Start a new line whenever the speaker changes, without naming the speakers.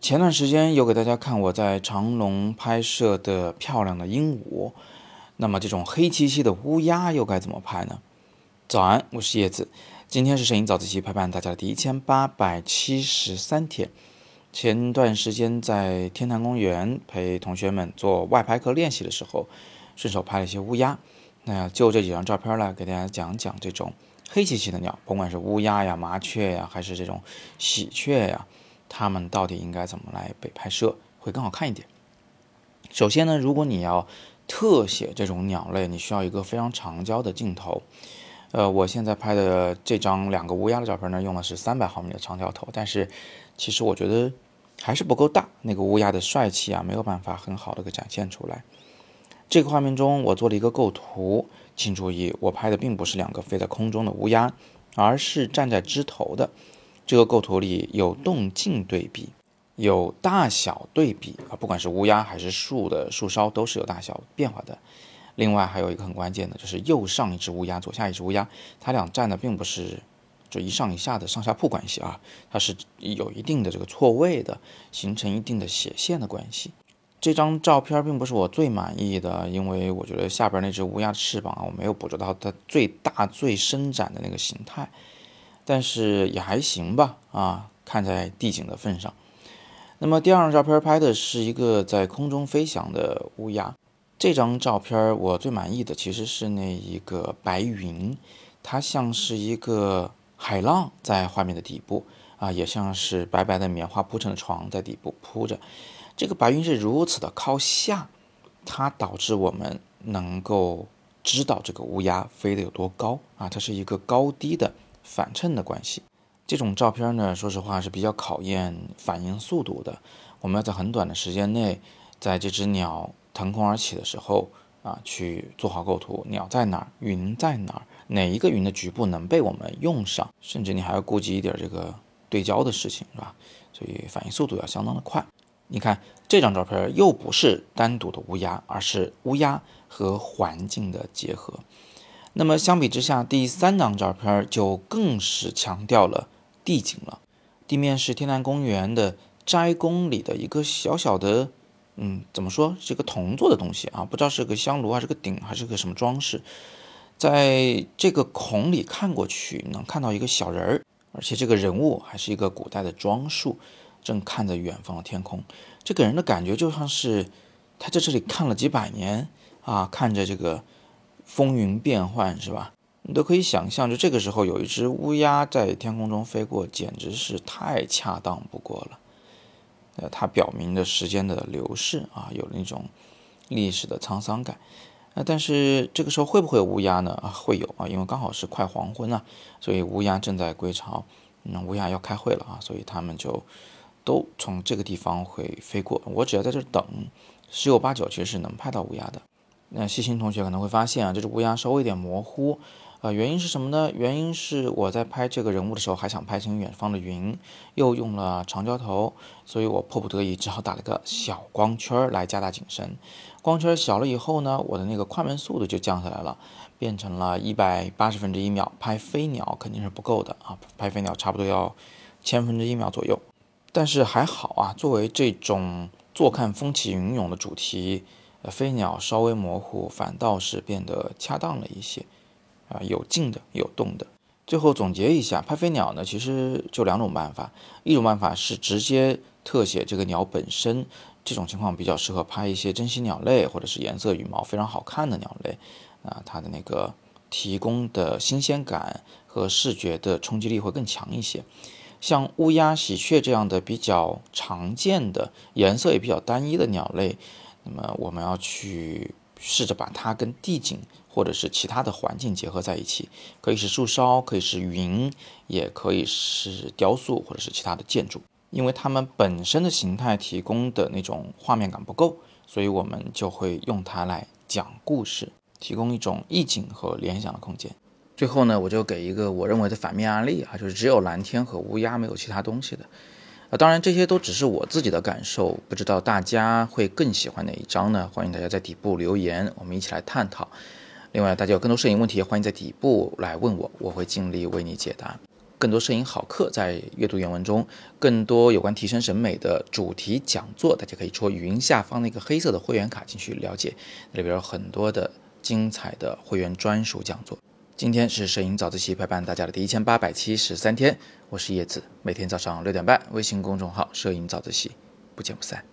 前段时间有给大家看我在长隆拍摄的漂亮的鹦鹉，那么这种黑漆漆的乌鸦又该怎么拍呢？早安，我是叶子，今天是摄影早自习陪伴大家的第一千八百七十三天。前段时间在天坛公园陪同学们做外拍课练习的时候，顺手拍了一些乌鸦。那就这几张照片来给大家讲讲这种黑漆漆的鸟，甭管是乌鸦呀、麻雀呀，还是这种喜鹊呀。它们到底应该怎么来被拍摄会更好看一点？首先呢，如果你要特写这种鸟类，你需要一个非常长焦的镜头。呃，我现在拍的这张两个乌鸦的照片呢，用的是三百毫米的长焦头，但是其实我觉得还是不够大，那个乌鸦的帅气啊，没有办法很好的给展现出来。这个画面中，我做了一个构图，请注意，我拍的并不是两个飞在空中的乌鸦，而是站在枝头的。这个构图里有动静对比，有大小对比啊，不管是乌鸦还是树的树梢都是有大小变化的。另外还有一个很关键的，就是右上一只乌鸦，左下一只乌鸦，它俩站的并不是就一上一下的上下铺关系啊，它是有一定的这个错位的，形成一定的斜线的关系。这张照片并不是我最满意的，因为我觉得下边那只乌鸦的翅膀啊，我没有捕捉到它最大最伸展的那个形态。但是也还行吧，啊，看在地景的份上。那么第二张照片拍的是一个在空中飞翔的乌鸦。这张照片我最满意的其实是那一个白云，它像是一个海浪在画面的底部啊，也像是白白的棉花铺成的床在底部铺着。这个白云是如此的靠下，它导致我们能够知道这个乌鸦飞得有多高啊，它是一个高低的。反衬的关系，这种照片呢，说实话是比较考验反应速度的。我们要在很短的时间内，在这只鸟腾空而起的时候啊，去做好构图。鸟在哪儿？云在哪儿？哪一个云的局部能被我们用上？甚至你还要顾及一点这个对焦的事情，是吧？所以反应速度要相当的快。你看这张照片又不是单独的乌鸦，而是乌鸦和环境的结合。那么相比之下，第三张照片就更是强调了地景了。地面是天坛公园的斋宫里的一个小小的，嗯，怎么说是个铜做的东西啊？不知道是个香炉还是个鼎还是个什么装饰。在这个孔里看过去，能看到一个小人儿，而且这个人物还是一个古代的装束，正看着远方的天空。这给人的感觉就像是他在这里看了几百年啊，看着这个。风云变幻是吧？你都可以想象，就这个时候有一只乌鸦在天空中飞过，简直是太恰当不过了。呃，它表明着时间的流逝啊，有那种历史的沧桑感。呃，但是这个时候会不会有乌鸦呢？啊，会有啊，因为刚好是快黄昏了，所以乌鸦正在归巢。嗯，乌鸦要开会了啊，所以他们就都从这个地方会飞过。我只要在这等，十有八九其实是能拍到乌鸦的。那细心同学可能会发现啊，这只乌鸦稍微有点模糊，啊，原因是什么呢？原因是我在拍这个人物的时候，还想拍清远方的云，又用了长焦头，所以我迫不得已只好打了个小光圈来加大景深。光圈小了以后呢，我的那个快门速度就降下来了，变成了一百八十分之一秒。拍飞鸟肯定是不够的啊，拍飞鸟差不多要千分之一秒左右。但是还好啊，作为这种坐看风起云涌的主题。飞鸟稍微模糊，反倒是变得恰当了一些，啊，有静的，有动的。最后总结一下，拍飞鸟呢，其实就两种办法，一种办法是直接特写这个鸟本身，这种情况比较适合拍一些珍稀鸟类或者是颜色羽毛非常好看的鸟类，啊，它的那个提供的新鲜感和视觉的冲击力会更强一些。像乌鸦、喜鹊这样的比较常见的颜色也比较单一的鸟类。那么我们要去试着把它跟地景或者是其他的环境结合在一起，可以是树梢，可以是云，也可以是雕塑或者是其他的建筑，因为它们本身的形态提供的那种画面感不够，所以我们就会用它来讲故事，提供一种意境和联想的空间。最后呢，我就给一个我认为的反面案例啊，就是只有蓝天和乌鸦，没有其他东西的。啊，当然这些都只是我自己的感受，不知道大家会更喜欢哪一张呢？欢迎大家在底部留言，我们一起来探讨。另外，大家有更多摄影问题，欢迎在底部来问我，我会尽力为你解答。更多摄影好课在阅读原文中，更多有关提升审美的主题讲座，大家可以戳语音下方那个黑色的会员卡进去了解，那里边有很多的精彩的会员专属讲座。今天是摄影早自习陪伴大家的第一千八百七十三天，我是叶子，每天早上六点半，微信公众号“摄影早自习”，不见不散。